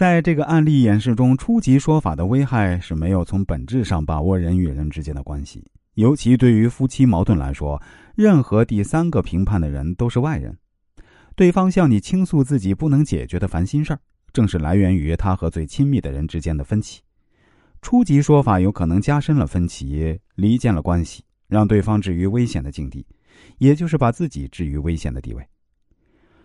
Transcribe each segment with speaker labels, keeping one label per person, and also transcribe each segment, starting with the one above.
Speaker 1: 在这个案例演示中，初级说法的危害是没有从本质上把握人与人之间的关系，尤其对于夫妻矛盾来说，任何第三个评判的人都是外人。对方向你倾诉自己不能解决的烦心事儿，正是来源于他和最亲密的人之间的分歧。初级说法有可能加深了分歧，离间了关系，让对方置于危险的境地，也就是把自己置于危险的地位。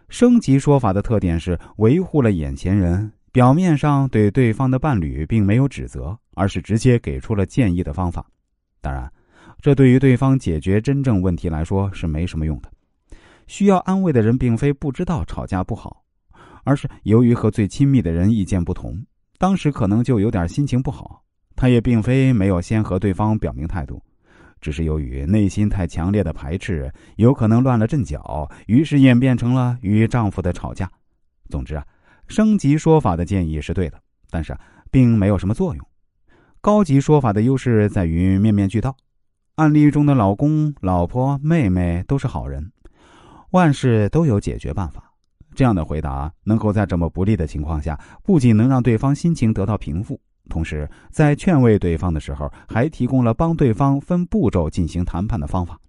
Speaker 1: 升级说法的特点是维护了眼前人。表面上对对方的伴侣并没有指责，而是直接给出了建议的方法。当然，这对于对方解决真正问题来说是没什么用的。需要安慰的人并非不知道吵架不好，而是由于和最亲密的人意见不同，当时可能就有点心情不好。他也并非没有先和对方表明态度，只是由于内心太强烈的排斥，有可能乱了阵脚，于是演变成了与丈夫的吵架。总之啊。升级说法的建议是对的，但是并没有什么作用。高级说法的优势在于面面俱到。案例中的老公、老婆、妹妹都是好人，万事都有解决办法。这样的回答能够在这么不利的情况下，不仅能让对方心情得到平复，同时在劝慰对方的时候，还提供了帮对方分步骤进行谈判的方法。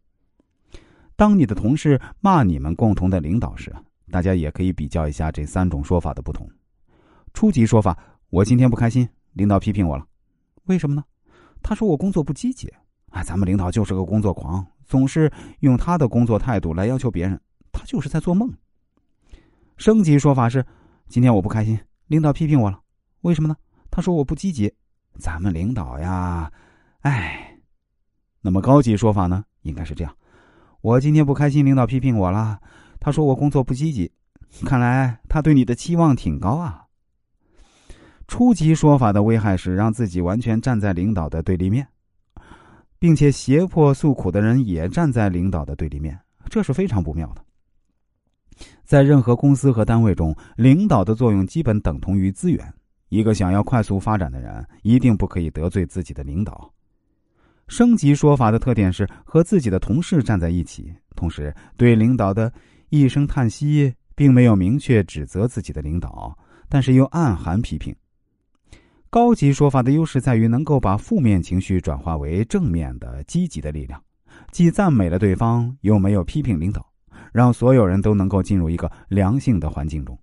Speaker 1: 当你的同事骂你们共同的领导时，大家也可以比较一下这三种说法的不同。初级说法：我今天不开心，领导批评我了。为什么呢？他说我工作不积极。哎，咱们领导就是个工作狂，总是用他的工作态度来要求别人，他就是在做梦。升级说法是：今天我不开心，领导批评我了。为什么呢？他说我不积极。咱们领导呀，哎。那么高级说法呢？应该是这样：我今天不开心，领导批评我了。他说我工作不积极，看来他对你的期望挺高啊。初级说法的危害是让自己完全站在领导的对立面，并且胁迫诉苦的人也站在领导的对立面，这是非常不妙的。在任何公司和单位中，领导的作用基本等同于资源。一个想要快速发展的人，一定不可以得罪自己的领导。升级说法的特点是和自己的同事站在一起，同时对领导的。一声叹息，并没有明确指责自己的领导，但是又暗含批评。高级说法的优势在于能够把负面情绪转化为正面的、积极的力量，既赞美了对方，又没有批评领导，让所有人都能够进入一个良性的环境中。